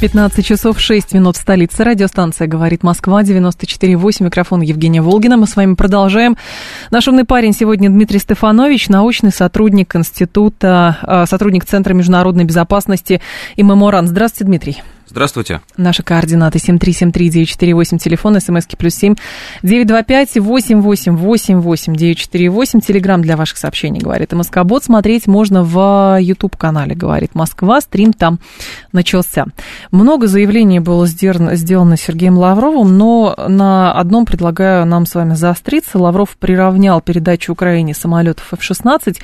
15 часов 6 минут в столице. Радиостанция «Говорит Москва», 94,8. Микрофон Евгения Волгина. Мы с вами продолжаем. Наш умный парень сегодня Дмитрий Стефанович, научный сотрудник Института, э, сотрудник Центра международной безопасности и меморан. Здравствуйте, Дмитрий. Здравствуйте. Наши координаты 7373948, телефон, смски плюс 7, 925 888 948, телеграмм для ваших сообщений, говорит Москобот. Смотреть можно в YouTube-канале, говорит Москва, стрим там начался. Много заявлений было сделано, сделано Сергеем Лавровым, но на одном предлагаю нам с вами заостриться. Лавров приравнял передачу Украине самолетов F-16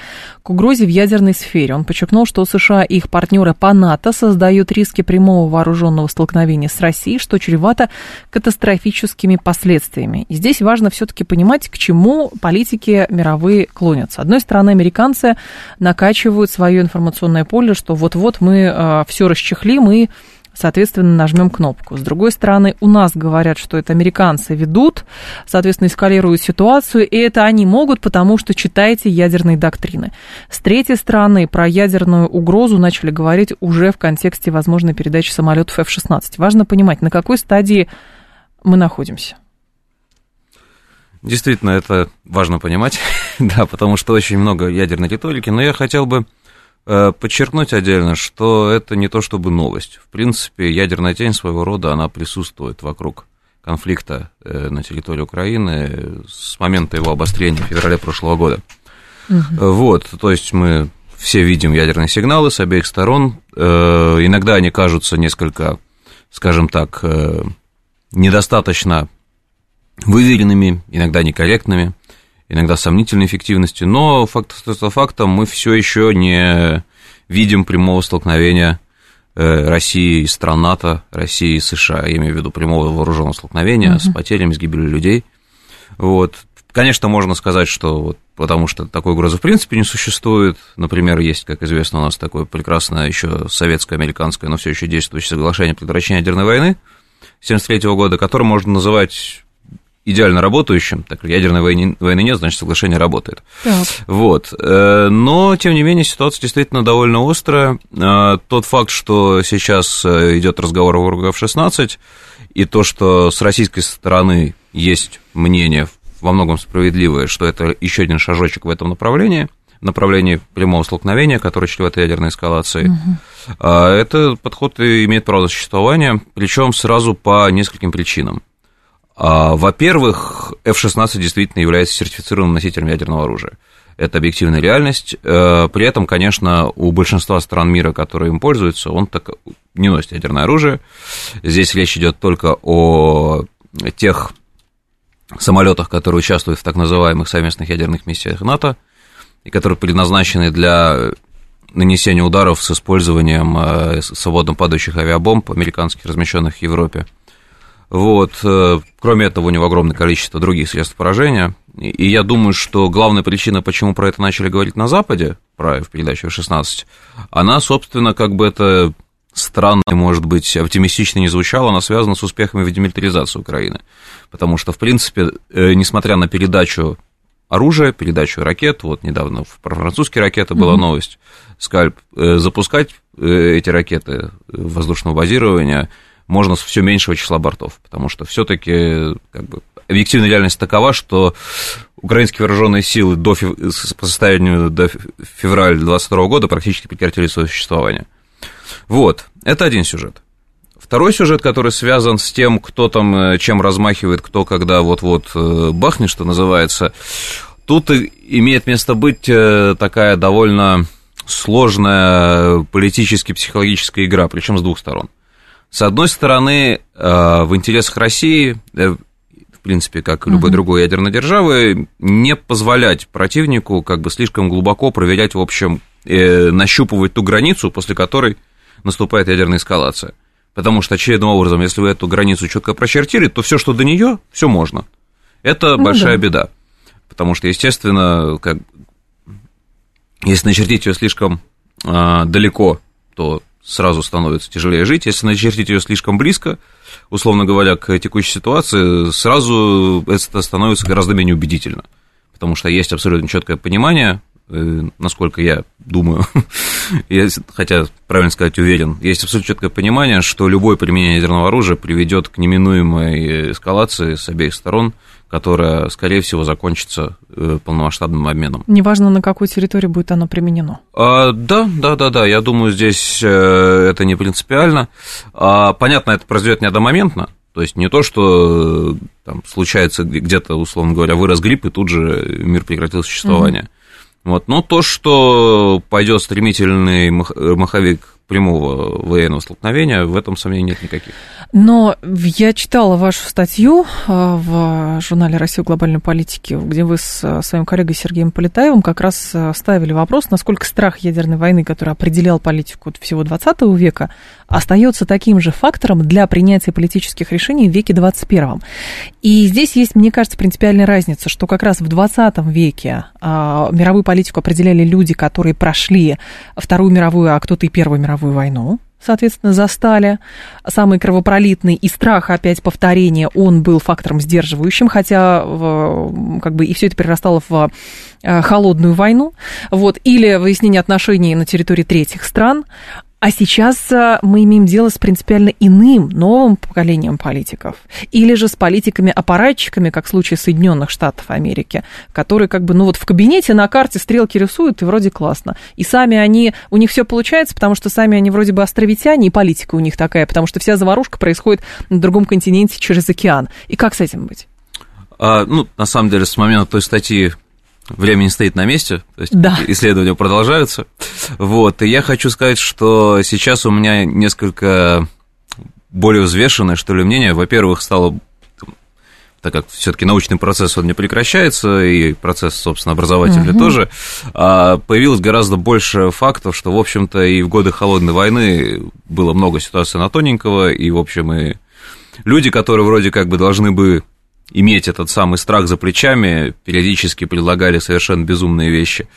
к угрозе в ядерной сфере. Он подчеркнул, что США и их партнеры по НАТО создают риски прямого вооружения вооруженного столкновения с Россией, что чревато катастрофическими последствиями. И здесь важно все-таки понимать, к чему политики мировые клонятся. С одной стороны, американцы накачивают свое информационное поле, что вот-вот мы э, все расчехлим и соответственно, нажмем кнопку. С другой стороны, у нас говорят, что это американцы ведут, соответственно, эскалируют ситуацию, и это они могут, потому что читаете ядерные доктрины. С третьей стороны, про ядерную угрозу начали говорить уже в контексте возможной передачи самолетов F-16. Важно понимать, на какой стадии мы находимся. Действительно, это важно понимать, да, потому что очень много ядерной риторики, но я хотел бы подчеркнуть отдельно, что это не то чтобы новость. В принципе, ядерная тень своего рода, она присутствует вокруг конфликта э, на территории Украины с момента его обострения в феврале прошлого года. Угу. Вот, то есть мы все видим ядерные сигналы с обеих сторон. Иногда они кажутся несколько, скажем так, недостаточно выверенными, иногда некорректными иногда сомнительной эффективностью, но факт остается фактом, мы все еще не видим прямого столкновения э, России и стран НАТО, России и США, я имею в виду прямого вооруженного столкновения uh-huh. с потерями, с гибелью людей. Вот. Конечно, можно сказать, что вот потому что такой угрозы в принципе не существует. Например, есть, как известно, у нас такое прекрасное еще советско-американское, но все еще действующее соглашение о предотвращении ядерной войны 1973 года, которое можно называть идеально работающим, так как ядерной войны, войны нет, значит, соглашение работает. Так. Вот. Э, но, тем не менее, ситуация действительно довольно острая. Э, тот факт, что сейчас э, идет разговор о F-16, и то, что с российской стороны есть мнение во многом справедливое, что это еще один шажочек в этом направлении, направлении прямого столкновения, которое чревато ядерной эскалацией. Угу. Этот подход имеет право существования, причем сразу по нескольким причинам. А, во-первых, F-16 действительно является сертифицированным носителем ядерного оружия. Это объективная реальность. Э, при этом, конечно, у большинства стран мира, которые им пользуются, он так не носит ядерное оружие. Здесь речь идет только о тех самолетах, которые участвуют в так называемых совместных ядерных миссиях НАТО, и которые предназначены для нанесения ударов с использованием э, свободно падающих авиабомб, американских, размещенных в Европе. Вот. Э, кроме этого, у него огромное количество других средств поражения. И я думаю, что главная причина, почему про это начали говорить на Западе, про в передачу 16, она, собственно, как бы это странно, может быть, оптимистично не звучало, она связана с успехами в демилитаризации Украины. Потому что, в принципе, э, несмотря на передачу оружия, передачу ракет, вот недавно про французские ракеты была mm-hmm. новость, Скальп, э, запускать эти ракеты воздушного базирования – можно с все меньшего числа бортов, потому что все-таки как бы, объективная реальность такова, что украинские вооруженные силы до, по состоянию до февраля 2022 года практически прекратили свое существование. Вот, это один сюжет. Второй сюжет, который связан с тем, кто там э, чем размахивает, кто когда вот-вот э, бахнет, что называется, тут имеет место быть э, такая довольно сложная политически-психологическая игра, причем с двух сторон. С одной стороны, э, в интересах России, э, в принципе, как и любой другой ядерной державы, не позволять противнику как бы слишком глубоко проверять, в общем, э, нащупывать ту границу, после которой наступает ядерная эскалация. Потому что очевидным образом, если вы эту границу четко прочертили, то все, что до нее, все можно. Это ну, большая да. беда, потому что, естественно, как, если начертить ее слишком э, далеко, то сразу становится тяжелее жить. Если начертить ее слишком близко, условно говоря, к текущей ситуации, сразу это становится гораздо менее убедительно. Потому что есть абсолютно четкое понимание, насколько я думаю, хотя, правильно сказать, уверен, есть абсолютно четкое понимание, что любое применение ядерного оружия приведет к неминуемой эскалации с обеих сторон – которая, скорее всего, закончится э, полномасштабным обменом. Неважно, на какой территории будет оно применено. А, да, да, да, да. Я думаю, здесь э, это не принципиально. А, понятно, это произойдет не одномоментно. То есть не то, что э, там, случается где-то, условно говоря, вырос грипп, и тут же мир прекратил существование. Вот. Но то, что пойдет стремительный маховик прямого военного столкновения, в этом сомнений нет никаких. Но я читала вашу статью а, в журнале «Россия в глобальной политике», где вы с а, своим коллегой Сергеем Полетаевым как раз а, ставили вопрос, насколько страх ядерной войны, который определял политику всего 20 века, остается таким же фактором для принятия политических решений в веке 21. И здесь есть, мне кажется, принципиальная разница, что как раз в 20 веке мировую политику определяли люди, которые прошли Вторую мировую, а кто-то и Первую мировую войну, соответственно, застали. Самый кровопролитный и страх опять повторения, он был фактором сдерживающим, хотя как бы и все это перерастало в э, холодную войну, вот, или выяснение отношений на территории третьих стран. А сейчас э, мы имеем дело с принципиально иным, новым поколением политиков. Или же с политиками-аппаратчиками, как в случае Соединенных Штатов Америки, которые как бы, ну вот в кабинете на карте стрелки рисуют, и вроде классно. И сами они, у них все получается, потому что сами они вроде бы островитяне, и политика у них такая, потому что вся заварушка происходит на другом континенте через океан. И как с этим быть? А, ну, на самом деле, с момента той статьи время не стоит на месте, то есть да. исследования продолжаются. Вот, и я хочу сказать, что сейчас у меня несколько более взвешенное, что ли, мнение. Во-первых, стало так как все-таки научный процесс, он не прекращается, и процесс, собственно, образовательный угу. тоже, а появилось гораздо больше фактов, что, в общем-то, и в годы Холодной войны было много ситуаций на тоненького, и, в общем, и люди, которые вроде как бы должны бы иметь этот самый страх за плечами, периодически предлагали совершенно безумные вещи.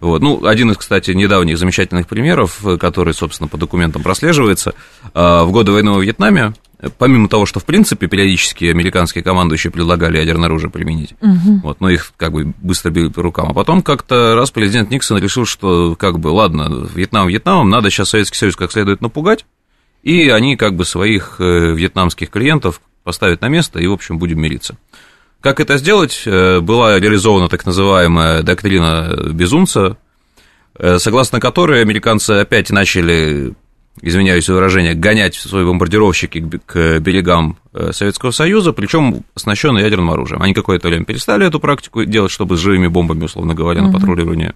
Вот. Ну, один из, кстати, недавних замечательных примеров, который, собственно, по документам прослеживается, а, в годы войны во Вьетнаме, помимо того, что, в принципе, периодически американские командующие предлагали ядерное оружие применить, угу. вот, но их как бы быстро били по рукам, а потом как-то раз президент Никсон решил, что, как бы, ладно, Вьетнам Вьетнамом, надо сейчас Советский Союз как следует напугать, и они как бы своих э, вьетнамских клиентов поставить на место и, в общем, будем мириться. Как это сделать? Э, была реализована так называемая доктрина безумца, э, согласно которой американцы опять начали, извиняюсь за выражение, гонять свои бомбардировщики к берегам э, Советского Союза, причем оснащенные ядерным оружием. Они какое-то время перестали эту практику делать, чтобы с живыми бомбами, условно говоря, на патрулирование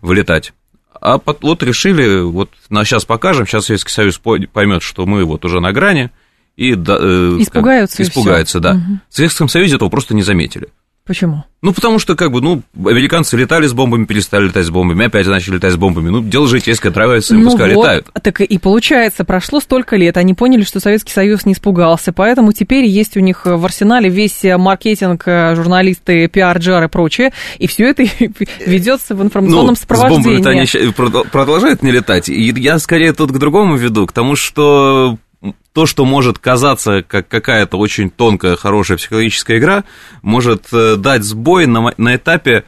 вылетать. А вот решили, вот сейчас покажем, сейчас Советский Союз поймет, что мы вот уже на грани – и да, э, испугаются. Как, испугаются, да. Угу. В Советском Союзе этого просто не заметили. Почему? Ну, потому что, как бы, ну, американцы летали с бомбами, перестали летать с бомбами, опять начали летать с бомбами. Ну, дело житейское, нравится, им ну пускай вот, летают. Так и получается, прошло столько лет, они поняли, что Советский Союз не испугался, поэтому теперь есть у них в арсенале весь маркетинг, журналисты, пиар-джар и прочее, и все это ведется в информационном ну, сопровождении. С бомбами они продолжают не летать. И я скорее тут к другому веду, к тому, что то, что может казаться как какая-то очень тонкая, хорошая психологическая игра, может э, дать сбой на, на этапе,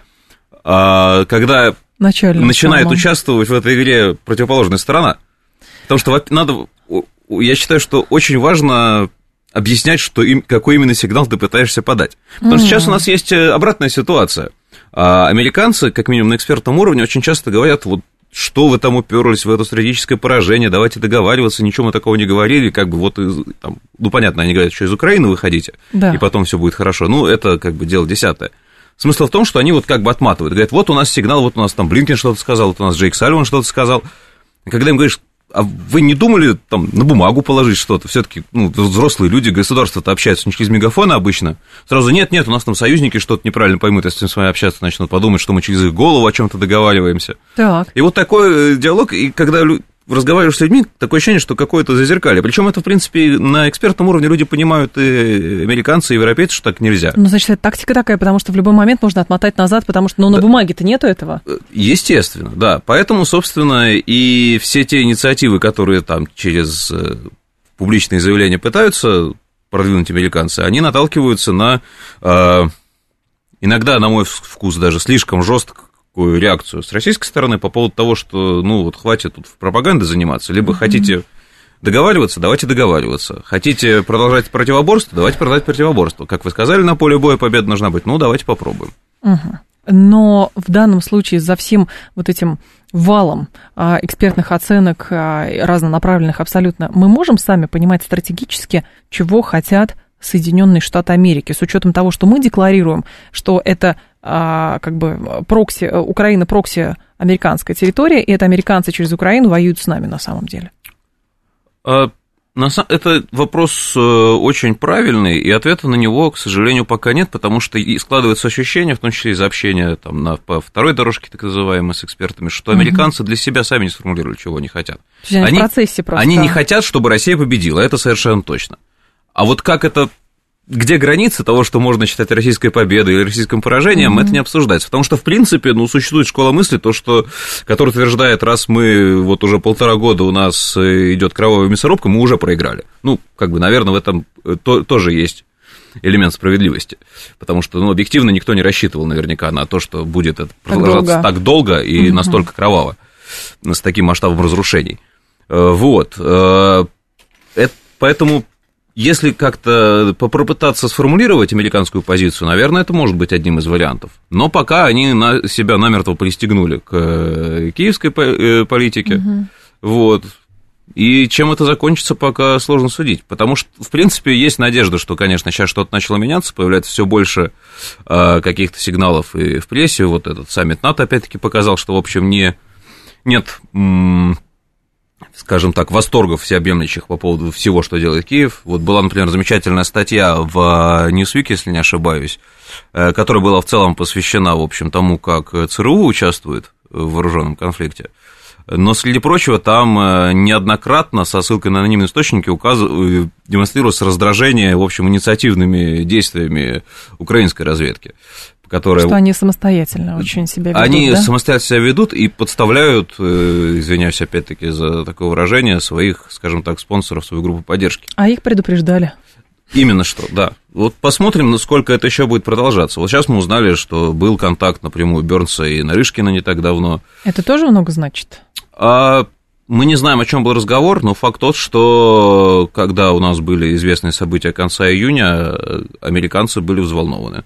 а, когда Начальным начинает самым. участвовать в этой игре противоположная сторона. Потому что надо, я считаю, что очень важно объяснять, что им, какой именно сигнал ты пытаешься подать. Потому что сейчас у нас есть э, обратная ситуация. А американцы, как минимум на экспертном уровне, очень часто говорят, вот что вы там уперлись в это стратегическое поражение, давайте договариваться, ничего мы такого не говорили, как бы вот, из, там, ну, понятно, они говорят, что из Украины выходите, да. и потом все будет хорошо, ну, это как бы дело десятое. Смысл в том, что они вот как бы отматывают, говорят, вот у нас сигнал, вот у нас там Блинкин что-то сказал, вот у нас Джейк Салливан что-то сказал, когда им говоришь, а вы не думали там на бумагу положить что-то? Все-таки ну, взрослые люди, государство-то общаются не через мегафоны обычно. Сразу нет, нет, у нас там союзники что-то неправильно поймут, если с вами общаться начнут подумать, что мы через их голову о чем-то договариваемся. Так. И вот такой э, диалог, и когда разговариваешь с людьми, такое ощущение, что какое-то зазеркалье. Причем это, в принципе, на экспертном уровне люди понимают, и американцы, и европейцы, что так нельзя. Ну, значит, это тактика такая, потому что в любой момент можно отмотать назад, потому что, ну, на бумаге-то нету этого. Естественно, да. Поэтому, собственно, и все те инициативы, которые там через э, публичные заявления пытаются продвинуть американцы, они наталкиваются на э, иногда, на мой вкус, даже слишком жесткую реакцию с российской стороны по поводу того, что, ну, вот хватит тут в пропагандой заниматься, либо mm-hmm. хотите договариваться, давайте договариваться. Хотите продолжать противоборство, давайте продолжать противоборство. Как вы сказали, на поле боя победа должна быть, ну, давайте попробуем. Угу. Но в данном случае за всем вот этим валом а, экспертных оценок а, разнонаправленных абсолютно, мы можем сами понимать стратегически, чего хотят Соединенные Штаты Америки, с учетом того, что мы декларируем, что это как бы прокси, Украина прокси американская территория, и это американцы через Украину воюют с нами на самом деле. Это вопрос э, очень правильный, и ответа на него, к сожалению, пока нет, потому что и складывается ощущение, в том числе из общения там, на, по второй дорожке, так называемой, с экспертами, что американцы для себя сами не сформулировали, чего они хотят. Они, они, в процессе просто. они не хотят, чтобы Россия победила, это совершенно точно. А вот как это где границы того, что можно считать российской победой или российским поражением, mm-hmm. это не обсуждается. Потому что, в принципе, ну, существует школа мысли, то, что, которая утверждает, раз мы вот уже полтора года у нас э, идет кровавая мясорубка, мы уже проиграли. Ну, как бы, наверное, в этом э, то, тоже есть элемент справедливости. Потому что, ну, объективно никто не рассчитывал наверняка на то, что будет это продолжаться так долго, так долго и mm-hmm. настолько кроваво, с таким масштабом разрушений. Э, вот. Это, поэтому если как-то попытаться сформулировать американскую позицию, наверное, это может быть одним из вариантов. Но пока они на себя намертво пристегнули к э, киевской э, политике. Угу. Вот. И чем это закончится, пока сложно судить. Потому что, в принципе, есть надежда, что, конечно, сейчас что-то начало меняться, появляется все больше э, каких-то сигналов и в прессе. Вот этот саммит НАТО, опять-таки, показал, что, в общем, не, нет скажем так, восторгов всеобъемлющих по поводу всего, что делает Киев. Вот была, например, замечательная статья в Newsweek, если не ошибаюсь, э, которая была в целом посвящена, в общем, тому, как ЦРУ участвует в вооруженном конфликте. Но, среди прочего, там э, неоднократно со ссылкой на анонимные источники указ... Э, демонстрировалось раздражение, в общем, инициативными действиями украинской разведки которые... Что они самостоятельно очень себя ведут, Они да? самостоятельно себя ведут и подставляют, э, извиняюсь опять-таки за такое выражение, своих, скажем так, спонсоров, свою группу поддержки. А их предупреждали. Именно что, да. Вот посмотрим, насколько это еще будет продолжаться. Вот сейчас мы узнали, что был контакт напрямую Бернса и Нарышкина не так давно. Это тоже много значит? А, мы не знаем, о чем был разговор, но факт тот, что когда у нас были известные события конца июня, американцы были взволнованы.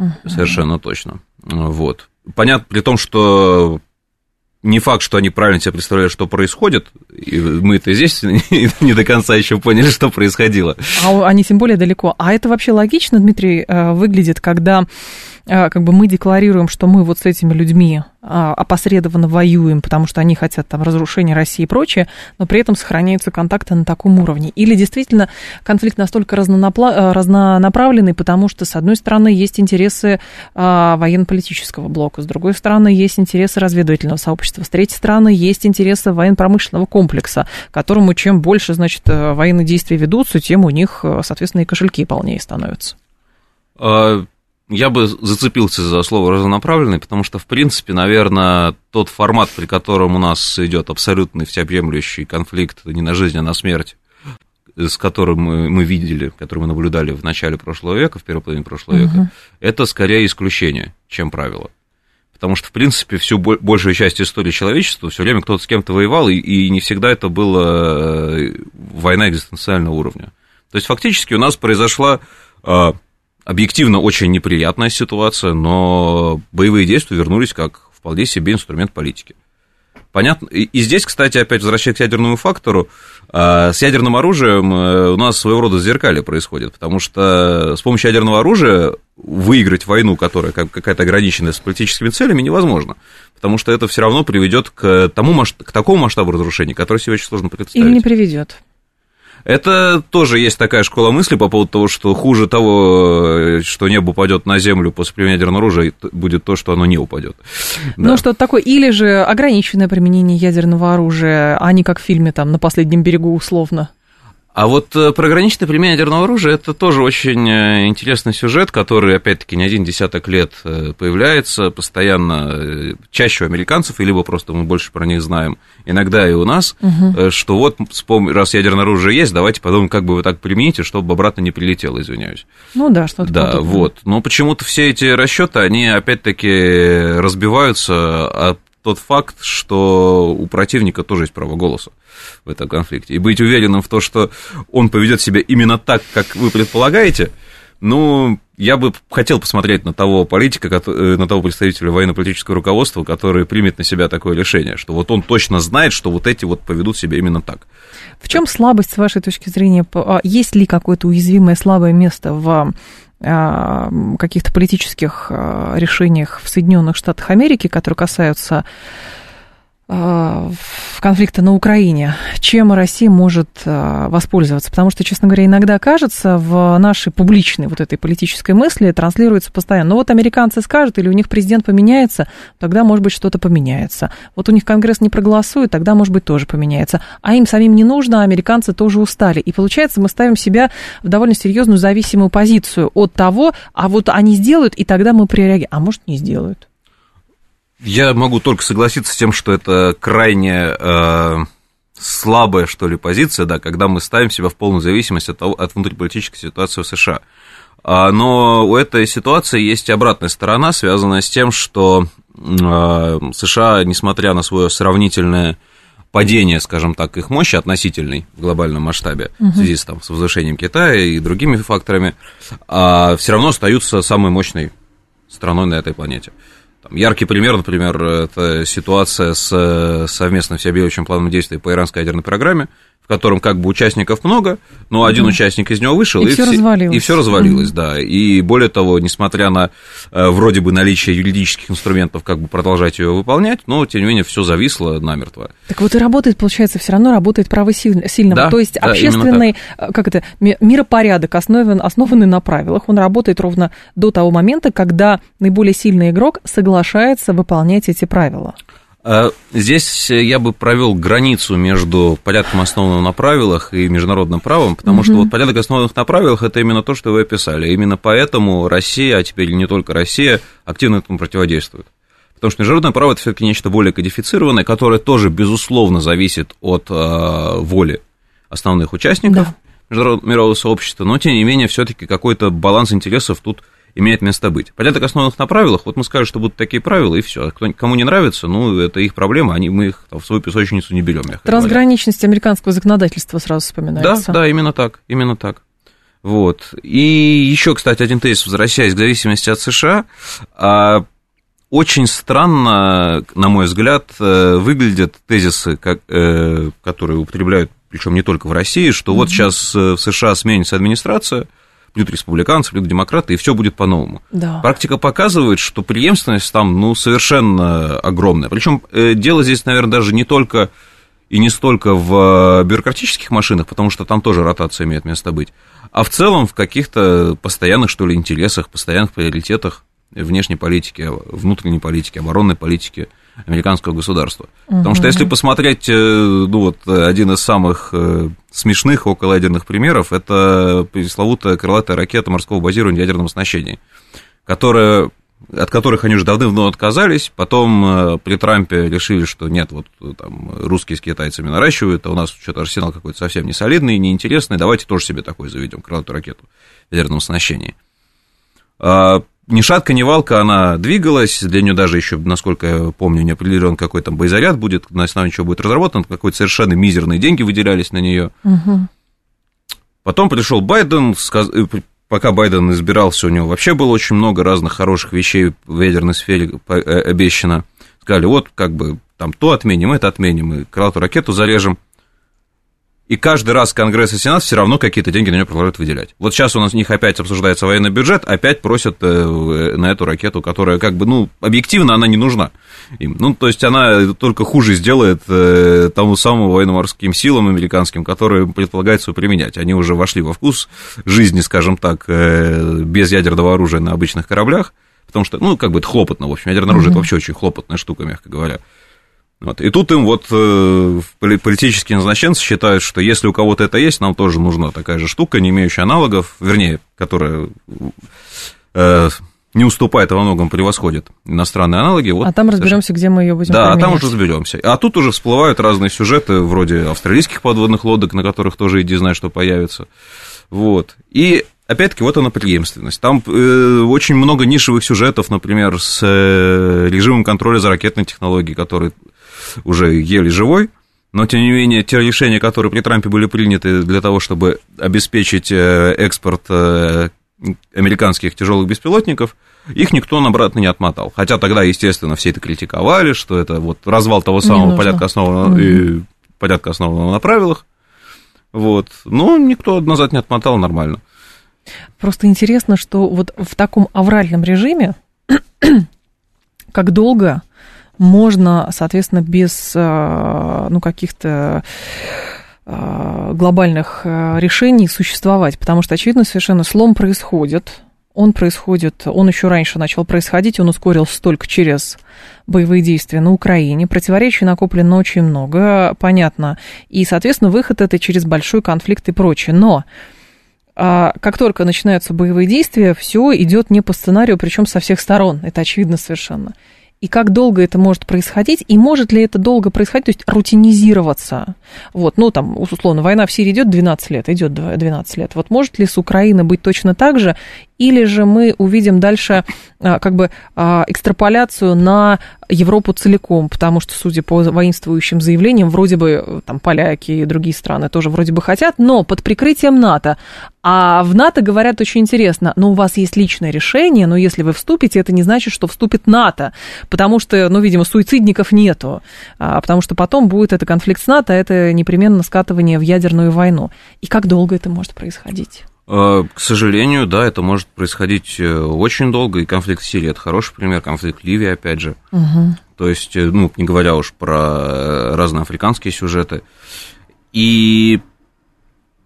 Угу. Совершенно точно. Вот. Понятно, при том, что не факт, что они правильно себе представляют, что происходит. И мы-то здесь не до конца еще поняли, что происходило. А они тем более далеко. А это вообще логично, Дмитрий, э, выглядит, когда как бы мы декларируем, что мы вот с этими людьми а, опосредованно воюем, потому что они хотят там разрушения России и прочее, но при этом сохраняются контакты на таком уровне. Или действительно конфликт настолько разнонапла... Э, разнонаправленный, потому что, с одной стороны, есть интересы а, военно-политического блока, с другой стороны, есть интересы разведывательного сообщества, с третьей стороны, есть интересы военно-промышленного комплекса, которому чем больше, значит, э, военные действия ведутся, тем у них, э, соответственно, и кошельки полнее становятся. Я бы зацепился за слово разнонаправленный, потому что, в принципе, наверное, тот формат, при котором у нас идет абсолютный всеобъемлющий конфликт не на жизнь, а на смерть, с которым мы, мы видели, который мы наблюдали в начале прошлого века, в первой половине прошлого uh-huh. века, это скорее исключение, чем правило. Потому что, в принципе, всю большую часть истории человечества все время кто-то с кем-то воевал, и, и не всегда это была э, война экзистенциального уровня. То есть, фактически, у нас произошла а, объективно очень неприятная ситуация, но боевые действия вернулись как вполне себе инструмент политики. Понятно. И здесь, кстати, опять возвращаясь к ядерному фактору, а, с ядерным оружием э, у нас своего рода зеркали происходит, потому что с помощью ядерного оружия выиграть войну, которая какая-то ограниченная с политическими целями, невозможно, потому что это все равно приведет к, тому, к такому масштабу разрушений, который себе очень сложно представить. Или не приведет. Это тоже есть такая школа мысли по поводу того, что хуже того, что небо упадет на землю после применения ядерного оружия, будет то, что оно не упадет. Ну, да. что-то такое. Или же ограниченное применение ядерного оружия, а не как в фильме там на последнем берегу условно. А вот э, про ограниченное применение ядерного оружия это тоже очень э, интересный сюжет, который, опять-таки, не один десяток лет э, появляется постоянно, чаще у американцев, и либо просто мы больше про них знаем, иногда и у нас, угу. что вот, раз ядерное оружие есть, давайте подумаем, как бы вы так примените, чтобы обратно не прилетело, извиняюсь. Ну да, что-то Да, подобное. вот. Но почему-то все эти расчеты, они, опять-таки, разбиваются о тот факт, что у противника тоже есть право голоса в этом конфликте. И быть уверенным в том, что он поведет себя именно так, как вы предполагаете, ну, я бы хотел посмотреть на того политика, э, на того представителя военно-политического руководства, который примет на себя такое решение, что вот он точно знает, что вот эти вот поведут себя именно так. В чем слабость, с вашей точки зрения? А, есть ли какое-то уязвимое слабое место в каких-то политических а, решениях в Соединенных Штатах Америки, которые касаются конфликта на Украине, чем Россия может а, воспользоваться? Потому что, честно говоря, иногда кажется, в нашей публичной вот этой политической мысли транслируется постоянно. Ну вот американцы скажут, или у них президент поменяется, тогда, может быть, что-то поменяется. Вот у них Конгресс не проголосует, тогда, может быть, тоже поменяется. А им самим не нужно, а американцы тоже устали. И получается, мы ставим себя в довольно серьезную зависимую позицию от того, а вот они сделают, и тогда мы прореагируем. А может, не сделают. Я могу только согласиться с тем, что это крайне э, слабая, что ли, позиция, да, когда мы ставим себя в полную зависимость от, того, от внутриполитической ситуации в США. А, но у этой ситуации есть и обратная сторона, связанная с тем, что э, США, несмотря на свое сравнительное падение, скажем так, их мощи относительной в глобальном масштабе угу. в связи с, там, с возвышением Китая и другими факторами, а, все равно остаются самой мощной страной на этой планете. Яркий пример, например, это ситуация с совместным всеобъемлющим планом действий по иранской ядерной программе, котором как бы участников много, но один угу. участник из него вышел, и, и все развалилось. И все развалилось, угу. да. И более того, несмотря на э, вроде бы наличие юридических инструментов, как бы продолжать ее выполнять, но тем не менее все зависло намертво. Так вот и работает, получается, все равно работает право сильного. Да, То есть да, общественный, э, как это, миропорядок, основан, основанный на правилах, он работает ровно до того момента, когда наиболее сильный игрок соглашается выполнять эти правила. А здесь я бы провел границу между порядком, основанным на правилах, и международным правом, потому угу. что вот порядок, основанных на правилах, это именно то, что вы описали. Именно поэтому Россия, а теперь не только Россия, активно этому противодействует. Потому что международное право это все-таки нечто более кодифицированное, которое тоже, безусловно, зависит от э, воли основных участников да. международного мирового сообщества, но тем не менее, все-таки какой-то баланс интересов тут имеет место быть. Порядок основанных на правилах, вот мы скажем, что будут такие правила, и все. Кто, кому не нравится, ну, это их проблема, они, мы их там, в свою песочницу не берем. Трансграничность говоря. американского законодательства сразу вспоминается. Да, да, именно так, именно так. Вот. И еще, кстати, один тезис, возвращаясь к зависимости от США, а, очень странно, на мой взгляд, э, выглядят тезисы, как, э, которые употребляют, причем не только в России, что mm-hmm. вот сейчас э, в США сменится администрация, придут республиканцы, придут демократы, и все будет по-новому. Да. Практика показывает, что преемственность там, ну, совершенно огромная. Причем э, дело здесь, наверное, даже не только и не столько в э, бюрократических машинах, потому что там тоже ротация имеет место быть, а в целом в каких-то постоянных, что ли, интересах, постоянных приоритетах внешней политики, внутренней политики, оборонной политики – американского государства. Угу. Потому что если посмотреть, э, ну вот, один из самых э, смешных околоядерных примеров, это пресловутая крылатая ракета морского базирования ядерного оснащения, которая от которых они уже давным-давно отказались, потом э, при Трампе решили, что нет, вот там русские с китайцами наращивают, а у нас что-то арсенал какой-то совсем не солидный, неинтересный, давайте тоже себе такой заведем, крылатую ракету в ядерном оснащении. Ни шатка, ни валка она двигалась, для нее даже еще, насколько я помню, не определен, какой там боезаряд будет, на основании чего будет разработан, какой-то совершенно мизерные деньги выделялись на нее. Угу. Потом пришел Байден, сказ... Э, пока Байден избирался, у него вообще было очень много разных хороших вещей в ядерной сфере э, обещано. Сказали, вот, как бы, там то отменим, это отменим, и крылатую ракету зарежем. И каждый раз Конгресс и Сенат все равно какие-то деньги на нее продолжают выделять. Вот сейчас у нас у них опять обсуждается военный бюджет, опять просят э, на эту ракету, которая как бы, ну, объективно она не нужна им. Ну, то есть она только хуже сделает э, тому самому военно-морским силам американским, которые предполагается применять. Они уже вошли во вкус жизни, скажем так, э, без ядерного оружия на обычных кораблях, потому что, ну, как бы это хлопотно, в общем, ядерное оружие mm-hmm. это вообще очень хлопотная штука, мягко говоря. Вот. И тут им вот э, политические назначенцы считают, что если у кого-то это есть, нам тоже нужна такая же штука, не имеющая аналогов, вернее, которая э, не уступает, а во многом превосходит иностранные аналоги. Вот, а там разберемся, где мы ее будем Да, применять. а там уже разберемся. А тут уже всплывают разные сюжеты, вроде австралийских подводных лодок, на которых тоже иди знай, что появится. Вот. И опять-таки, вот она преемственность. Там э, очень много нишевых сюжетов, например, с э, режимом контроля за ракетной технологией, который уже еле живой, но, тем не менее, те решения, которые при Трампе были приняты для того, чтобы обеспечить э, экспорт э, американских тяжелых беспилотников, их никто обратно не отмотал. Хотя тогда, естественно, все это критиковали, что это вот развал того самого порядка основанного, угу. порядка основанного на правилах. Вот. Но никто назад не отмотал нормально. Просто интересно, что вот в таком авральном режиме, как долго можно, соответственно, без э, ну, каких-то э, глобальных э, решений существовать, потому что, очевидно, совершенно слом происходит, он происходит, он еще раньше начал происходить, он ускорился только через боевые действия на Украине. Противоречий накоплено очень много, понятно. И, соответственно, выход это через большой конфликт и прочее. Но как только начинаются боевые действия, все идет не по сценарию, причем со всех сторон. Это очевидно совершенно и как долго это может происходить, и может ли это долго происходить, то есть рутинизироваться. Вот, ну, там, условно, война в Сирии идет 12 лет, идет 12 лет. Вот может ли с Украины быть точно так же, или же мы увидим дальше а, как бы а, экстраполяцию на Европу целиком, потому что, судя по воинствующим заявлениям, вроде бы там поляки и другие страны тоже вроде бы хотят, но под прикрытием НАТО. А в НАТО говорят очень интересно, ну, у вас есть личное решение, но если вы вступите, это не значит, что вступит НАТО, потому что, ну, видимо, суицидников нету, а, потому что потом будет это конфликт с НАТО, это непременно скатывание в ядерную войну. И как долго это может происходить? Э, к сожалению, да, это может происходить э, очень долго, и конфликт в Сирии – это хороший пример, конфликт в Ливии, опять же. Угу. То есть, э, ну, не говоря уж про разные африканские сюжеты. И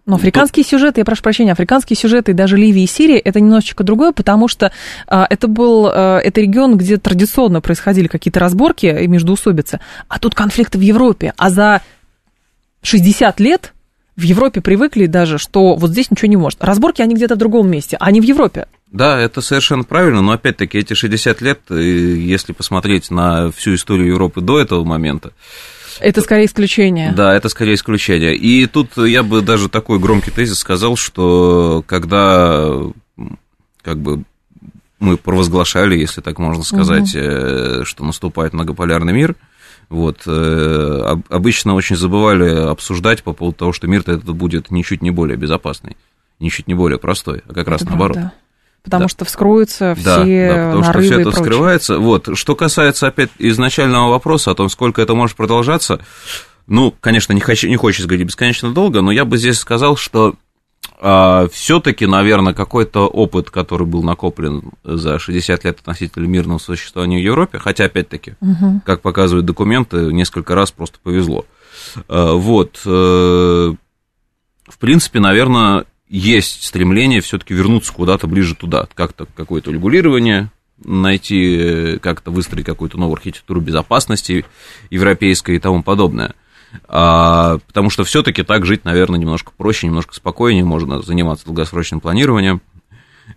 но африканские Тут... сюжеты, я прошу прощения, африканские сюжеты и даже Ливия и Сирия это немножечко другое, потому что а, это был а, это регион, где традиционно происходили какие-то разборки и междоусобицы, а тут конфликты в Европе, а за 60 лет в Европе привыкли даже, что вот здесь ничего не может. Разборки, они где-то в другом месте, а не в Европе. Да, это совершенно правильно, но опять-таки эти 60 лет, если посмотреть на всю историю Европы до этого момента, это скорее исключение. Да, это скорее исключение. И тут я бы даже такой громкий тезис сказал, что когда как бы мы провозглашали, если так можно сказать, угу. что наступает многополярный мир, вот, э, обычно очень забывали обсуждать по поводу того, что мир-то этот будет ничуть не более безопасный, ничуть не более простой, а как это раз правда. наоборот. Потому да. что вскроются все да, да, потому что все это вскрывается. Вот, что касается опять изначального вопроса о том, сколько это может продолжаться, ну, конечно, не, хочу, не хочется говорить бесконечно долго, но я бы здесь сказал, что все-таки, наверное, какой-то опыт, который был накоплен за 60 лет относительно мирного существования в Европе, хотя, опять-таки, угу. как показывают документы, несколько раз просто повезло. А, вот. Э, в принципе, наверное, есть стремление все-таки вернуться куда-то ближе туда, как-то какое-то регулирование найти, как-то выстроить какую-то новую архитектуру безопасности европейской и тому подобное – а, потому что все-таки так жить, наверное, немножко проще, немножко спокойнее, можно заниматься долгосрочным планированием,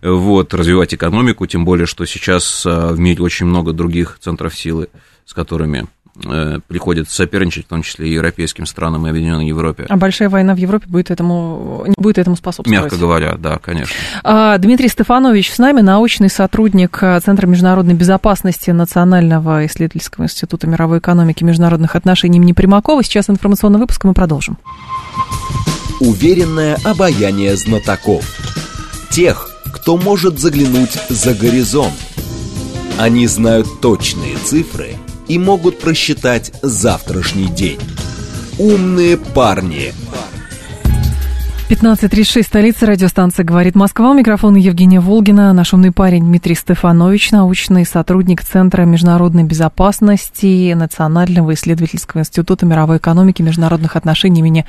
вот, развивать экономику, тем более, что сейчас а, в мире очень много других центров силы, с которыми Э, приходится соперничать, в том числе и европейским странам и Объединенной Европе. А большая война в Европе будет этому, не будет этому способствовать? Мягко говоря, да, конечно. А, Дмитрий Стефанович с нами, научный сотрудник э, Центра международной безопасности Национального исследовательского института мировой экономики и международных отношений имени Примакова. Сейчас информационный выпуск, и мы продолжим. Уверенное обаяние знатоков. Тех, кто может заглянуть за горизонт. Они знают точные цифры – и могут просчитать завтрашний день. Умные парни. 15.36, столица, радиостанция «Говорит Москва». У микрофона Евгения Волгина, наш умный парень Дмитрий Стефанович, научный сотрудник Центра международной безопасности Национального исследовательского института мировой экономики и международных отношений имени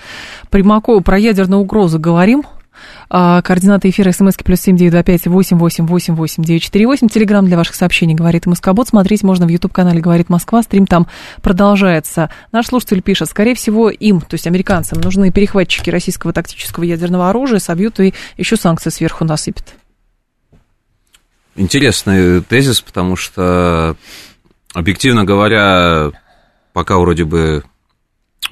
Примакова. Про ядерную угрозу говорим. А, координаты эфира смски плюс семь девять два пять восемь восемь восемь восемь девять четыре восемь. Телеграмм для ваших сообщений «Говорит Москобот». Смотреть можно в YouTube-канале «Говорит Москва». Стрим там продолжается. Наш слушатель пишет, скорее всего, им, то есть американцам, нужны перехватчики российского тактического ядерного оружия, собьют и еще санкции сверху насыпят. Интересный тезис, потому что, объективно говоря, пока вроде бы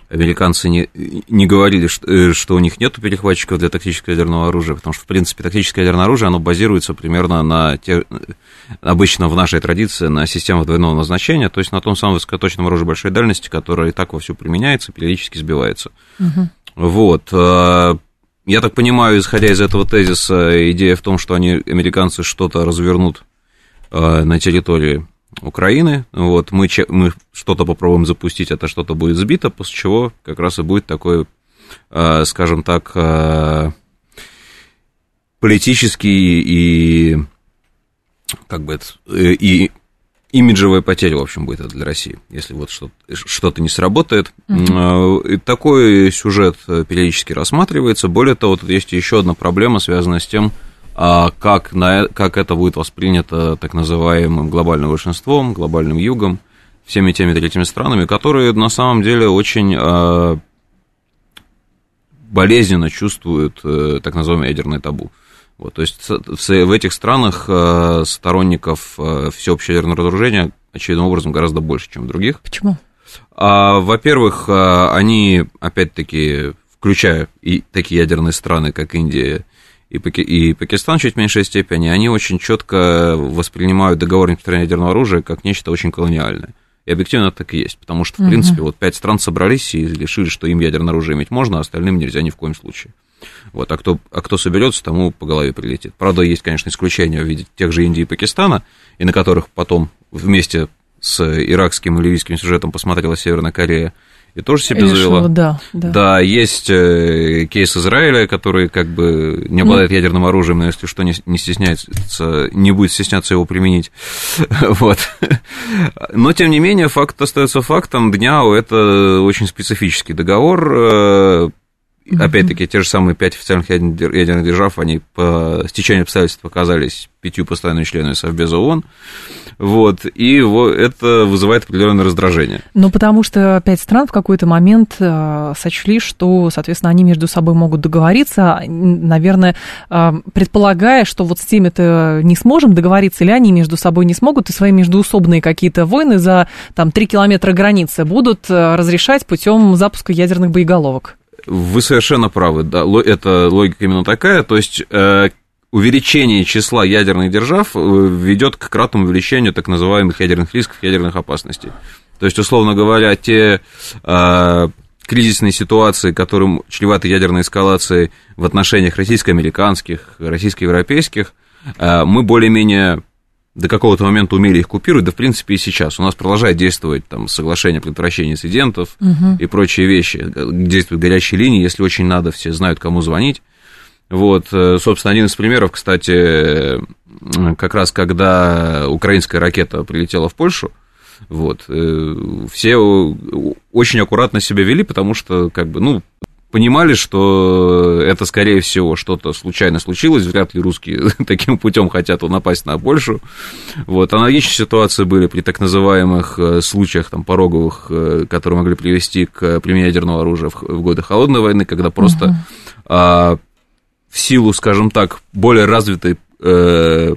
американцы не, не говорили, что, э, что у них нет перехватчиков для тактического ядерного оружия, потому что, в принципе, тактическое ядерное оружие, оно базируется примерно на, те, обычно в нашей традиции, на системах двойного назначения, то есть на том самом высокоточном оружии большой дальности, которое и так вовсю применяется, периодически сбивается. Угу. Вот. Э, я так понимаю, исходя из этого тезиса, идея в том, что они, американцы, что-то развернут э, на территории Украины. Вот, мы, мы что-то попробуем запустить, это что-то будет сбито, после чего как раз и будет такой, э, скажем так, э, политический и как бы это, э, и имиджевая потеря, в общем, будет это для России, если вот что-то, что-то не сработает. Mm-hmm. И такой сюжет периодически рассматривается. Более того, тут есть еще одна проблема, связанная с тем, а как, на, как это будет воспринято так называемым глобальным большинством, глобальным югом, всеми теми третьими странами, которые на самом деле очень а, болезненно чувствуют э, так называемое ядерное табу. Вот, то есть в этих странах э, сторонников э, всеобщего ядерного разоружения очевидным образом гораздо больше, чем в других. Почему? А, во-первых, они, опять-таки, включая и такие ядерные страны, как Индия и, Паки, и Пакистан чуть в меньшей степени, они очень четко воспринимают договор о нераспространении ядерного оружия как нечто очень колониальное. И объективно так и есть, потому что, в принципе, вот пять стран собрались и решили, что им ядерное оружие иметь можно, а остальным нельзя ни в коем случае. Вот, а кто, а кто соберется, тому по голове прилетит. Правда, есть, конечно, исключения в виде тех же Индии и Пакистана, и на которых потом вместе с иракским и ливийским сюжетом посмотрела Северная Корея, и тоже себе Решила, завела. Да, да. да, есть э, кейс Израиля, который как бы не обладает ну, ядерным оружием, но если что, не, не стесняется, не будет стесняться его применить. вот. Но, тем не менее, факт остается фактом. Дня это очень специфический договор. Э, опять-таки, те же самые пять официальных ядерных держав, они по стечению обстоятельств оказались пятью постоянными членами Совбеза ООН. Вот, и это вызывает определенное раздражение. Ну, потому что пять стран в какой-то момент э, сочли, что, соответственно, они между собой могут договориться, наверное, э, предполагая, что вот с теми-то не сможем договориться, или они между собой не смогут, и свои междуусобные какие-то войны за там три километра границы будут э, разрешать путем запуска ядерных боеголовок. Вы совершенно правы, да, это логика именно такая, то есть увеличение числа ядерных держав э, ведет к кратному увеличению так называемых ядерных рисков, ядерных опасностей. То есть, условно говоря, те э, кризисные ситуации, которым чреваты ядерной эскалации в отношениях российско-американских, российско-европейских, э, мы более-менее до какого-то момента умели их купировать, да, в принципе, и сейчас. У нас продолжает действовать там соглашение о предотвращении инцидентов угу. и прочие вещи. Действуют горячие линии, если очень надо, все знают, кому звонить. Вот, э, собственно, один из примеров, кстати, как раз когда украинская ракета прилетела в Польшу, вот, э, все очень аккуратно себя вели, потому что, как бы, ну, понимали, что это, скорее всего, что-то случайно случилось, вряд ли русские таким путем хотят напасть на Польшу. Вот. Аналогичные ситуации были при так называемых э, случаях там, пороговых, которые могли привести к применению ядерного оружия в годы Холодной войны, когда просто угу в силу, скажем так, более развитой э,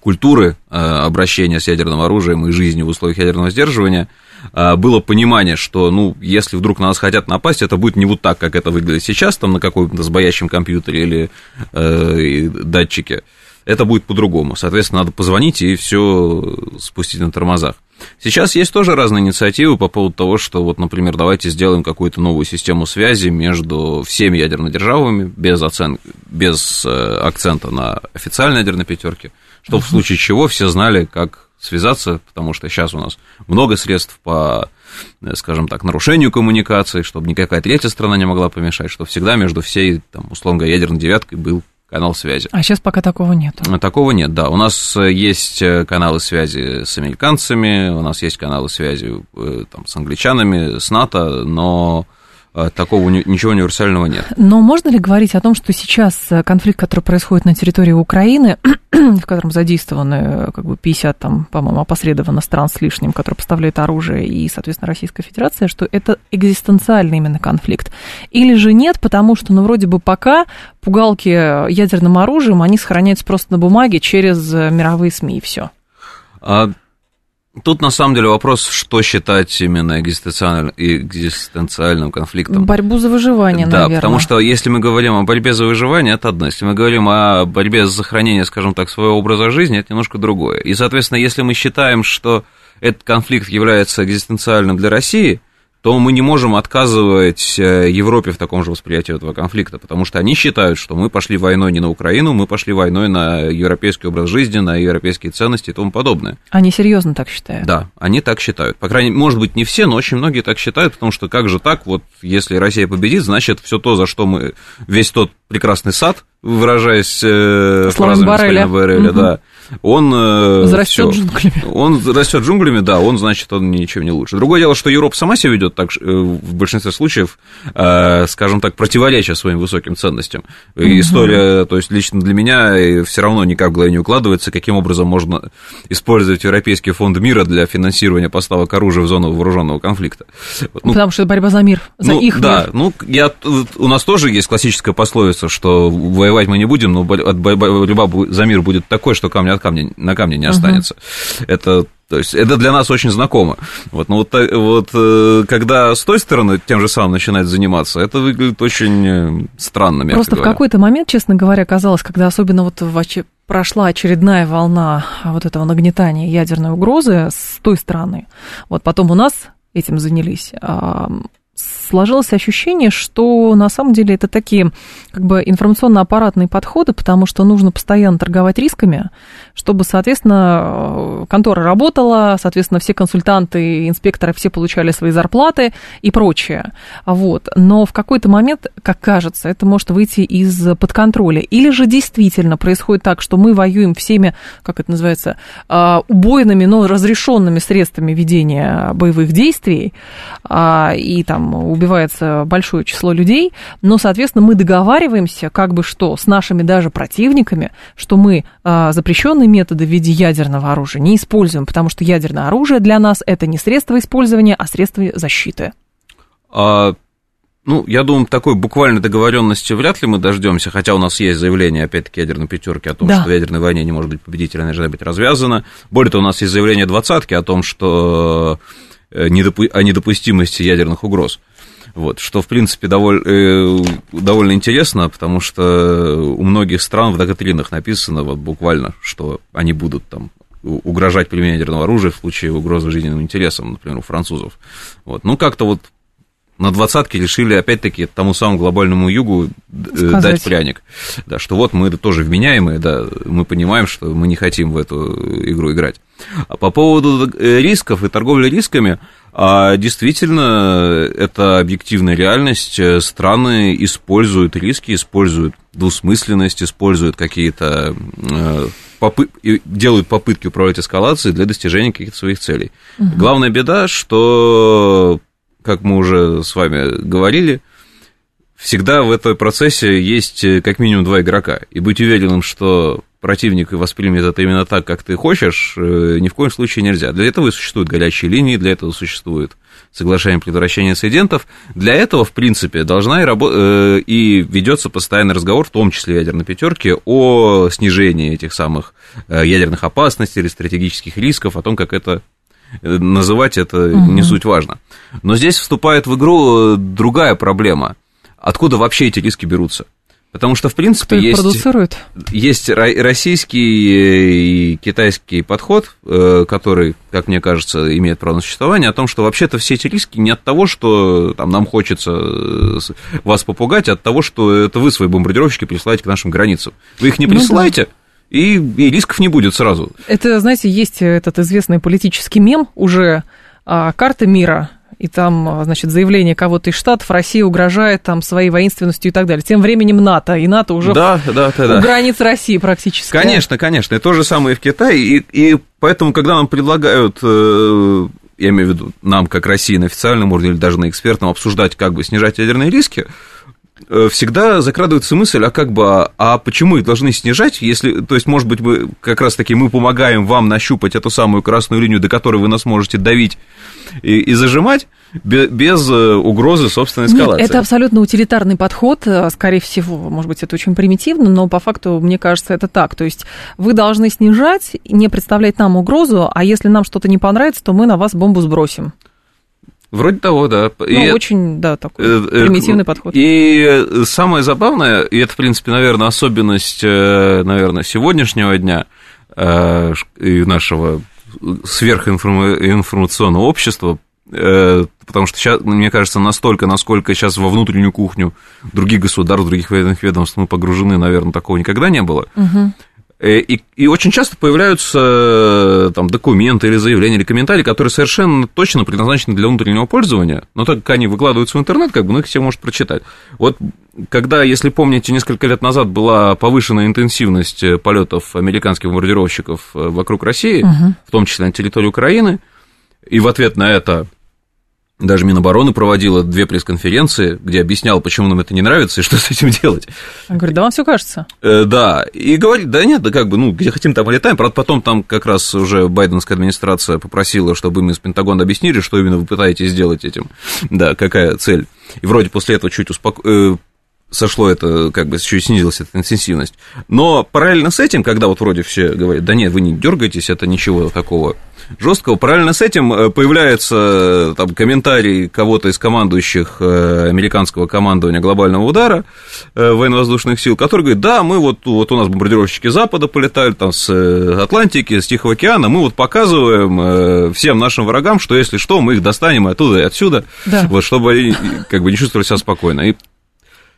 культуры э, обращения с ядерным оружием и жизни в условиях ядерного сдерживания, э, было понимание, что, ну, если вдруг на нас хотят напасть, это будет не вот так, как это выглядит сейчас, там, на каком-то сбоящем компьютере или э, датчике, это будет по-другому. Соответственно, надо позвонить и все спустить на тормозах. Сейчас есть тоже разные инициативы по поводу того, что вот, например, давайте сделаем какую-то новую систему связи между всеми ядерными державами без, оцен... без э, акцента на официальной ядерной пятерке, чтобы uh-huh. в случае чего все знали, как связаться, потому что сейчас у нас много средств по, э, скажем так, нарушению коммуникации, чтобы никакая третья страна не могла помешать, чтобы всегда между всей, там, условно говоря, ядерной девяткой был канал связи. А сейчас пока такого нет. Такого нет, да. У нас э, есть э, каналы связи с американцами, у нас есть каналы связи там, с англичанами, с НАТО, но а, такого ничего универсального нет. Но можно ли говорить о том, что сейчас э, конфликт, который происходит на территории Украины, в котором задействованы э, как бы 50, там, по-моему, опосредованно стран с лишним, которые поставляют оружие, и, соответственно, Российская Федерация, что это экзистенциальный именно конфликт? Или же нет, потому что, ну, вроде бы пока пугалки ядерным оружием, они сохраняются просто на бумаге через э, мировые СМИ, и все? А Тут на самом деле вопрос, что считать именно экзистенциальным, экзистенциальным конфликтом. Борьбу за выживание, да, наверное. потому что если мы говорим о борьбе за выживание, это одно. Если мы говорим о борьбе за сохранение, скажем так, своего образа жизни, это немножко другое. И, соответственно, если мы считаем, что этот конфликт является экзистенциальным для России, то мы не можем отказывать э, Европе в таком же восприятии этого конфликта, потому что они считают, что мы пошли войной не на Украину, мы пошли войной на европейский образ жизни, на европейские ценности и тому подобное. Они серьезно так считают? Да, они так считают. По крайней мере, может быть, не все, но очень многие так считают, потому что как же так, вот если Россия победит, значит, все то, за что мы, весь тот прекрасный сад, выражаясь э, фразами Барреля, Барреля угу. да, он... Э, растет джунглями. Он растет джунглями, да, он, значит, он ничем не лучше. Другое дело, что Европа сама себя ведет так, э, в большинстве случаев, э, скажем так, противоречия своим высоким ценностям. И история, то есть лично для меня все равно никак в голове не укладывается, каким образом можно использовать Европейский фонд мира для финансирования поставок оружия в зону вооруженного конфликта. Ну, Потому что это борьба за мир, за ну, их да, мир. ну, я, у нас тоже есть классическая пословица, что воевать мы не будем, но борьба за мир будет такой, что камня от камня, на камне не останется. Uh-huh. Это то есть это для нас очень знакомо. Вот, но вот, вот э, когда с той стороны тем же самым начинает заниматься, это выглядит очень э, странно. Просто в какой-то момент, честно говоря, казалось, когда особенно вот в прошла очередная волна вот этого нагнетания ядерной угрозы с той стороны, вот потом у нас этим занялись, сложилось ощущение, что на самом деле это такие как бы информационно-аппаратные подходы, потому что нужно постоянно торговать рисками, чтобы, соответственно, контора работала, соответственно, все консультанты, инспекторы все получали свои зарплаты и прочее. Вот. Но в какой-то момент, как кажется, это может выйти из-под контроля. Или же действительно происходит так, что мы воюем всеми, как это называется, а, убойными, но разрешенными средствами ведения боевых действий, а, и там убивается большое число людей, но, соответственно, мы договариваемся, как бы что, с нашими даже противниками, что мы а, запрещенные методы в виде ядерного оружия не используем, потому что ядерное оружие для нас это не средство использования, а средство защиты. А, ну, я думаю, такой буквальной договоренности вряд ли мы дождемся, хотя у нас есть заявление, опять-таки, ядерной пятерки о том, да. что в ядерной войне не может быть победителя, она должна быть развязана. Более того, у нас есть заявление двадцатки о том, что э, о недопустимости ядерных угроз. Вот, что, в принципе, довольно, э, довольно интересно, потому что у многих стран в доктринах написано вот буквально, что они будут там угрожать применением ядерного оружия в случае угрозы жизненным интересам, например, у французов. Вот. Ну, как-то вот на двадцатке решили, опять-таки, тому самому глобальному югу э, Сказать. дать пряник. Да, что вот мы тоже вменяемые, да, мы понимаем, что мы не хотим в эту игру играть. А по поводу э, рисков и торговли рисками, а действительно, это объективная реальность. Страны используют риски, используют двусмысленность, используют какие-то э, попы- делают попытки управлять эскалацией для достижения каких-то своих целей. Угу. Главная беда, что, как мы уже с вами говорили, всегда в этом процессе есть как минимум два игрока. И быть уверенным, что противник воспримет это именно так, как ты хочешь, э, ни в коем случае нельзя. Для этого и существуют горячие линии, для этого существует соглашение предотвращения инцидентов. Для этого, в принципе, должна и, рабо- э, и ведется постоянный разговор, в том числе ядерной пятерке, о снижении этих самых э, ядерных опасностей или стратегических рисков, о том, как это называть, это угу. не суть важно. Но здесь вступает в игру другая проблема. Откуда вообще эти риски берутся? Потому что, в принципе, есть, продуцирует? есть ро- российский и китайский подход, э, который, как мне кажется, имеет право на существование, о том, что вообще-то все эти риски не от того, что там, нам хочется э, вас попугать, а от того, что это вы свои бомбардировщики присылаете к нашим границам. Вы их не Ну да. присылаете, и, и рисков не будет сразу. Это, знаете, есть этот известный политический мем уже а, «Карта мира», и там, а, значит, заявление кого-то из Штатов, Россия угрожает там своей воинственностью и так далее. Тем времем НАТО, и НАТО уже Да, да, да, у да. границ России практически. Конечно, конечно. И то же самое и в Китае. И, и поэтому, когда нам предлагают, э, я имею в виду нам, как России, на официальном уровне или даже на экспертном, обсуждать, как бы снижать ядерные риски, всегда закрадывается мысль, а как бы, а- а почему их должны снижать, если, то есть, может быть, мы как раз-таки мы помогаем вам нащупать эту самую красную линию, до которой вы нас можете давить и, и зажимать бе- без, э, угрозы собственной Нет, эскалации. это абсолютно утилитарный подход, э, скорее всего, может быть, это очень примитивно, но по факту, мне кажется, это так. То есть вы должны снижать, не представлять нам угрозу, а если нам что-то не понравится, то мы на вас бомбу сбросим. Вроде того, да. Ну, И- очень, да, такой Э, э, примитивный подход. И самое забавное, и это, в принципе, наверное, особенность, э, наверное, сегодняшнего дня и нашего сверхинформационного общества, потому что сейчас, мне кажется, настолько, насколько сейчас во внутреннюю кухню других государств, других военных ведомств мы погружены, наверное, такого никогда не было. Мгм. Э, И, и очень часто появляются э, там, документы или заявления, или комментарии, которые совершенно точно предназначены для внутреннего пользования, но так как они выкладываются в интернет, как бы, ну, их все может прочитать. Вот когда, если помните, несколько лет назад была повышенная интенсивность э, полетов американских бомбардировщиков вокруг России, Мгм. в том числе на территории Украины, и в ответ на это даже Минобороны проводила две пресс-конференции, где объясняла, почему нам это не нравится и что с этим делать. Он говорит, да вам все кажется. Э, Да, и говорит, да нет, да как бы, ну, где хотим, там и летаем. Правда, потом там как раз уже байденская администрация попросила, чтобы им из Пентагона объяснили, что именно вы пытаетесь сделать этим. Да, какая цель. И вроде после этого чуть успоко... сошло это, как бы чуть снизилась эта интенсивность. Но параллельно с этим, когда вот вроде все говорят, да нет, вы не дергаетесь, это ничего такого жесткого, параллельно с этим э, появляется э, там комментарий кого-то из командующих э, американского командования глобального удара военно-воздушных сил, который говорит, да, мы вот, вот у нас бомбардировщики Запада полетали, там с Атлантики, с Тихого океана, мы вот показываем всем нашим врагам, что если что, мы их достанем и оттуда и отсюда, Да. вот, чтобы они как бы не чувствовали себя спокойно. И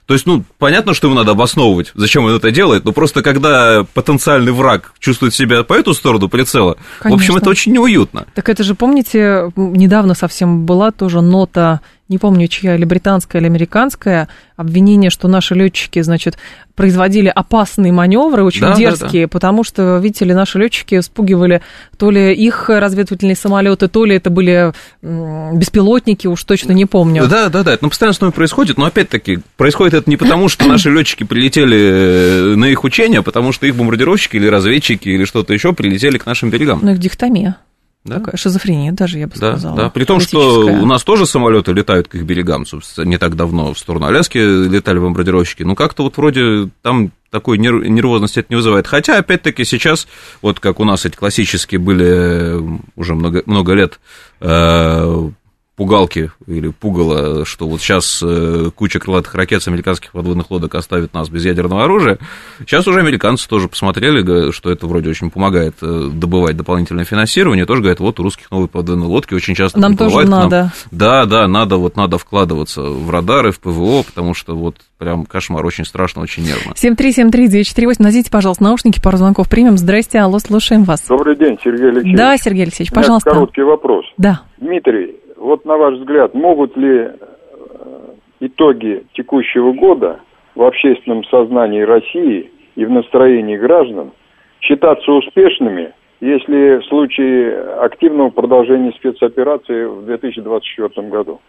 то есть, ну, понятно, что ему надо обосновывать, зачем он это делает, но просто когда потенциальный враг чувствует себя по эту сторону прицела, в общем, Конечно. это очень неуютно. Так это же, помните, недавно совсем была тоже нота, не помню, чья, или британская, или американская, обвинение, что наши летчики, значит, производили опасные маневры, очень Да, да, дерзкие, потому что, видите ли, наши летчики спугивали то ли их разведывательные самолеты, то ли это были беспилотники, уж точно не помню. Да, да, да, это ну, постоянно с нами происходит, но опять-таки происходит это не потому, что наши летчики прилетели э, на их учения, а потому что их бомбардировщики или разведчики или что-то еще прилетели к нашим берегам. Ну, их дихотомия. Да? Такая шизофрения даже, я бы Да, сказала. да. При том, что у нас тоже самолеты летают к их берегам, собственно, не так давно в сторону Аляски летали бомбардировщики. Ну, как-то вот вроде там такой нер- нервозности это не вызывает. Хотя, опять-таки, сейчас, вот как у нас эти классические были уже много, много лет э, пугалки или пугало, что вот сейчас э, куча крылатых ракет с американских подводных лодок оставит нас без ядерного оружия. Сейчас уже американцы тоже посмотрели, что это вроде очень помогает э, добывать дополнительное финансирование. Тоже говорят, вот у русских новые подводные лодки очень часто Нам тоже нам. надо. Да, да, надо вот надо вкладываться в радары, в ПВО, потому что вот прям кошмар, очень страшно, очень нервно. 7373948, наденьте, пожалуйста, наушники, пару звонков примем. Здрасте, алло, слушаем вас. Добрый день, Сергей Алексеевич. Да, Сергей Алексеевич, У меня пожалуйста. короткий вопрос. Да. Дмитрий, вот на ваш взгляд, могут ли э, итоги текущего года в общественном сознании России и в настроении граждан считаться успешными, если в случае активного продолжения спецоперации в 2024 году?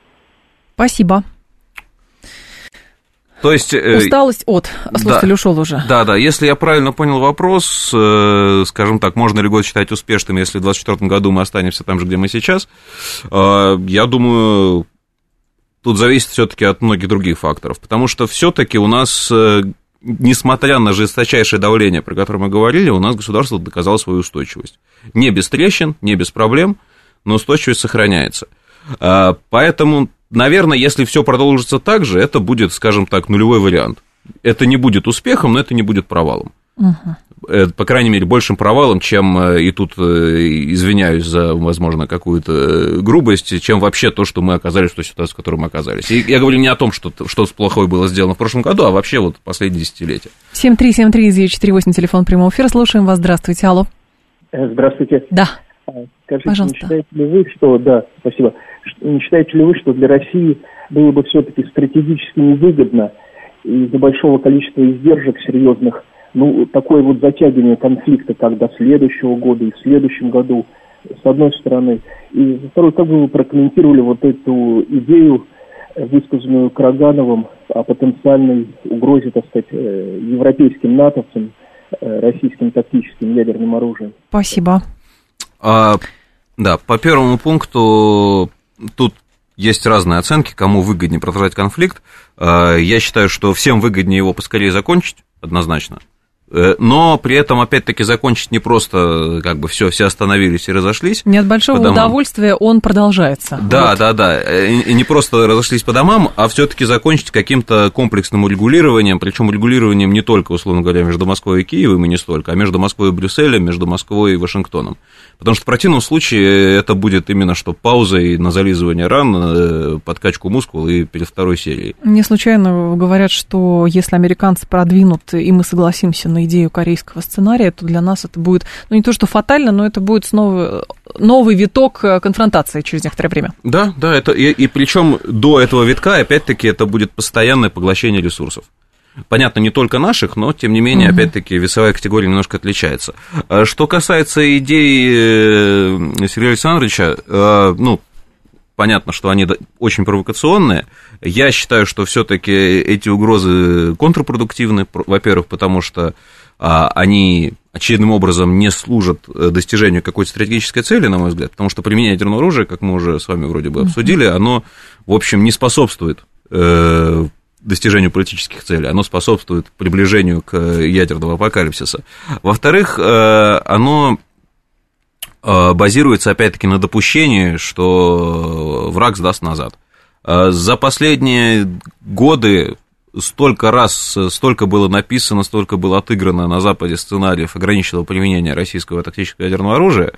Спасибо. То есть... э, Усталость от. Слушатель да. ушел уже. Да, да, если я правильно понял вопрос, э, скажем так, можно ли год считать успешным, если в 2024 году мы останемся там же, где мы сейчас, э, я думаю, тут зависит все-таки от многих других факторов, потому что все-таки у нас, несмотря на жесточайшее давление, про которое мы говорили, у нас государство доказало свою устойчивость. Не без трещин, не без проблем, но устойчивость сохраняется. Поэтому, наверное, если все продолжится так же, это будет, скажем так, нулевой вариант. Это не будет успехом, но это не будет провалом. Угу. По крайней мере, большим провалом, чем, э, и тут извиняюсь за, возможно, какую-то грубость, чем вообще то, что мы оказались в той ситуации, в которой мы оказались. И я говорю не о том, что, что плохое было сделано в прошлом году, а вообще вот последние десятилетия. 7373948, телефон прямого эфира, слушаем вас, здравствуйте, алло. Здравствуйте. Да. Скажите, Пожалуйста. не считаете ли вы, что, да, спасибо, не считаете ли вы, что для России было бы все-таки стратегически невыгодно из-за большого количества издержек серьезных, ну, такое вот затягивание конфликта как до следующего года и в следующем году, с одной стороны. И со второй, как бы вы прокомментировали вот эту идею, высказанную Карагановым о потенциальной угрозе, так сказать, э, европейским натовцам, э, российским тактическим ядерным оружием? Спасибо. А, да, по первому пункту тут есть разные оценки, кому выгоднее продолжать конфликт. А, я считаю, что всем выгоднее его поскорее закончить, однозначно. Э, но при этом, опять-таки, закончить не просто, как бы, все, все остановились и разошлись. Не от большого удовольствия он продолжается. Да, вот. да, да. Э, и не просто разошлись по домам, а все-таки закончить каким-то комплексным урегулированием, причем урегулированием не только, условно говоря, между Москвой и Киевом, и не столько, а между Москвой и Брюсселем, между Москвой и Вашингтоном. Потому что в противном случае это будет именно что паузой на зализывание ран, э, подкачку мускул и перед второй серией. Не случайно говорят, что если американцы продвинут, и мы согласимся на идею корейского сценария, то для нас это будет, ну не то что фатально, но это будет снова новый виток э, конфронтации через некоторое время. Да, да, это и, и причем до этого витка, опять-таки, это будет постоянное поглощение ресурсов. Понятно, не только наших, но, тем не менее, угу. опять-таки, весовая категория немножко отличается. А что касается идей э, Сергея Александровича, э, ну, понятно, что они очень провокационные. Я считаю, что все-таки эти угрозы контрпродуктивны, во-первых, потому что а, они очевидным образом не служат э, достижению какой-то стратегической цели, на мой взгляд, потому что применение ядерного оружия, как мы уже с вами вроде бы обсудили, оно, в общем, не способствует достижению политических целей, оно способствует приближению к ядерному апокалипсису. Во-вторых, э, оно э, базируется, опять-таки, на допущении, что враг сдаст назад. Э, за последние годы столько раз, столько было написано, столько было отыграно на Западе сценариев ограниченного применения российского тактического ядерного оружия,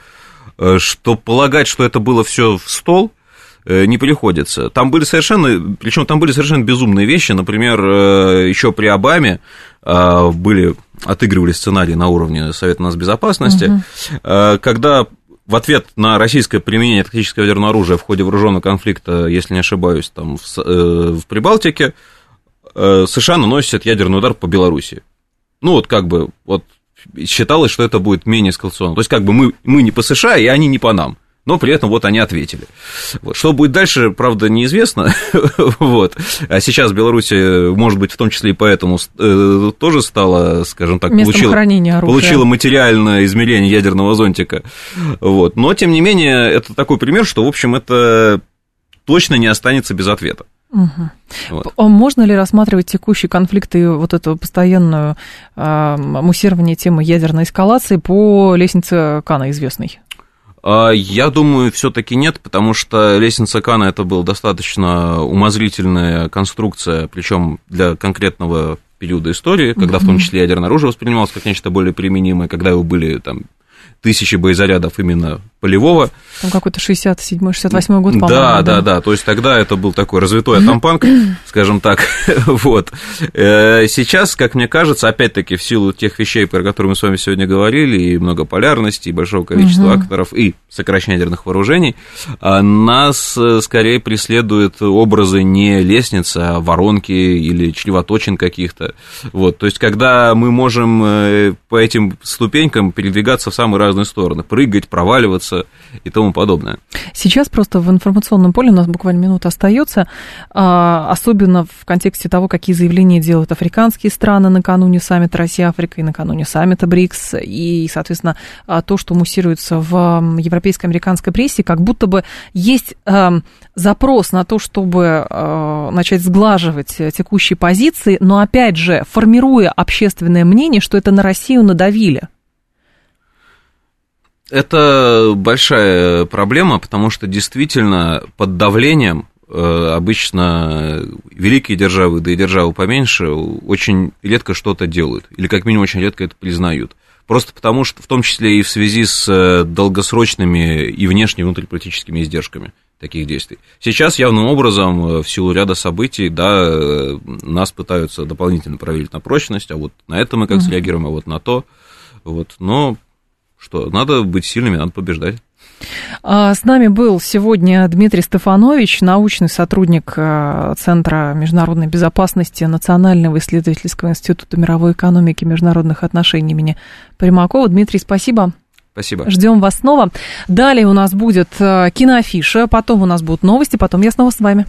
что полагать, что это было все в стол – Э, не приходится. Там были совершенно, причем там были совершенно безумные вещи. Например, э, еще при Обаме э, были отыгрывали сценарии на уровне Совета нас безопасности, угу. когда в ответ на российское применение тактического ядерного оружия в ходе вооруженного конфликта, если не ошибаюсь, там в, в Прибалтике, США наносят ядерный удар по Беларуси. Ну, вот как бы, вот считалось, что это будет менее эскалационно. То есть, как бы мы, мы не по США, и они не по нам но при этом вот они ответили. Вот. Что будет дальше, правда, неизвестно. вот. А сейчас Беларусь, может быть, в том числе и поэтому э, тоже стала, скажем так, получила, получила материальное измерение ядерного зонтика. Вот. Но, тем не менее, это такой пример, что, в общем, это точно не останется без ответа. Угу. Вот. А можно ли рассматривать текущий конфликт и вот эту постоянную э, муссирование темы ядерной эскалации по лестнице Кана известной? А, я думаю, все-таки нет, потому что лестница Кана это была достаточно умозрительная конструкция, причем для конкретного периода истории, когда в том числе ядерное оружие воспринималось как нечто более применимое, когда его были там тысячи боезарядов именно полевого. Там какой-то 67-й, 68 год, по-моему. Да, да, да, то есть тогда это был такой развитой атампанк, скажем так, вот. Э, сейчас, как мне кажется, опять-таки в силу тех вещей, про которые мы с вами сегодня говорили, и многополярности, и большого количества акторов, и сокращения ядерных вооружений, а нас э, скорее преследуют образы не лестницы, а воронки или чревоточин каких-то. Вот, то есть когда мы можем э, по этим ступенькам передвигаться в самые разные стороны, прыгать, проваливаться, и тому подобное. Сейчас просто в информационном поле, у нас буквально минута остается, а, особенно в контексте того, какие заявления делают африканские страны накануне саммита Россия-Африка и накануне саммита БРИКС, и, соответственно, а, то, что муссируется в европейской американской прессе, как будто бы есть запрос на то, чтобы начать сглаживать текущие позиции, но, опять же, формируя общественное мнение, что это на Россию надавили. Это большая проблема, потому что действительно под давлением обычно великие державы, да и державы поменьше, очень редко что-то делают, или как минимум очень редко это признают. Просто потому, что в том числе и в связи с долгосрочными и внешне внутриполитическими издержками таких действий. Сейчас явным образом, в силу ряда событий, да, нас пытаются дополнительно проверить на прочность, а вот на это мы как среагируем, а вот на то. Вот. Но что, надо быть сильными, надо побеждать. А, с нами был сегодня Дмитрий Стефанович, научный сотрудник а, Центра международной безопасности Национального исследовательского института мировой экономики и международных отношений имени Примакова. Дмитрий, спасибо. Спасибо. Ждем вас снова. Далее у нас будет а, киноафиша, потом у нас будут новости, потом я снова с вами.